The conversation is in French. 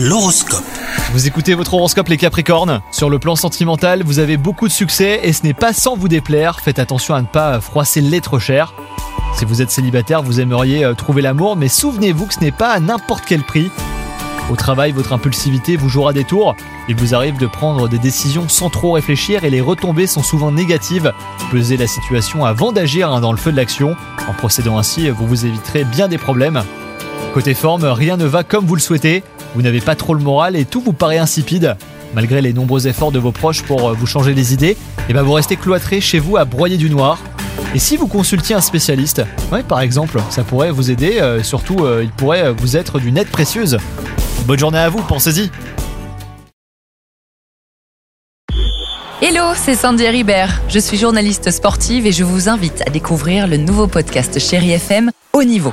L'horoscope. Vous écoutez votre horoscope les Capricornes Sur le plan sentimental, vous avez beaucoup de succès et ce n'est pas sans vous déplaire. Faites attention à ne pas froisser le lait trop cher. Si vous êtes célibataire, vous aimeriez euh, trouver l'amour, mais souvenez-vous que ce n'est pas à n'importe quel prix. Au travail, votre impulsivité vous jouera des tours. Il vous arrive de prendre des décisions sans trop réfléchir et les retombées sont souvent négatives. Pesez la situation avant d'agir hein, dans le feu de l'action. En procédant ainsi, vous vous éviterez bien des problèmes. Côté forme, rien ne va comme vous le souhaitez. Vous n'avez pas trop le moral et tout vous paraît insipide. Malgré les nombreux efforts de vos proches pour euh, vous changer les idées, et ben vous restez cloîtré chez vous à broyer du noir. Et si vous consultiez un spécialiste, par exemple, ça pourrait vous aider, euh, surtout euh, il pourrait vous être d'une aide précieuse. Bonne journée à vous, pensez-y Hello, c'est Sandy Ribert. Je suis journaliste sportive et je vous invite à découvrir le nouveau podcast Chéri FM Haut Niveau.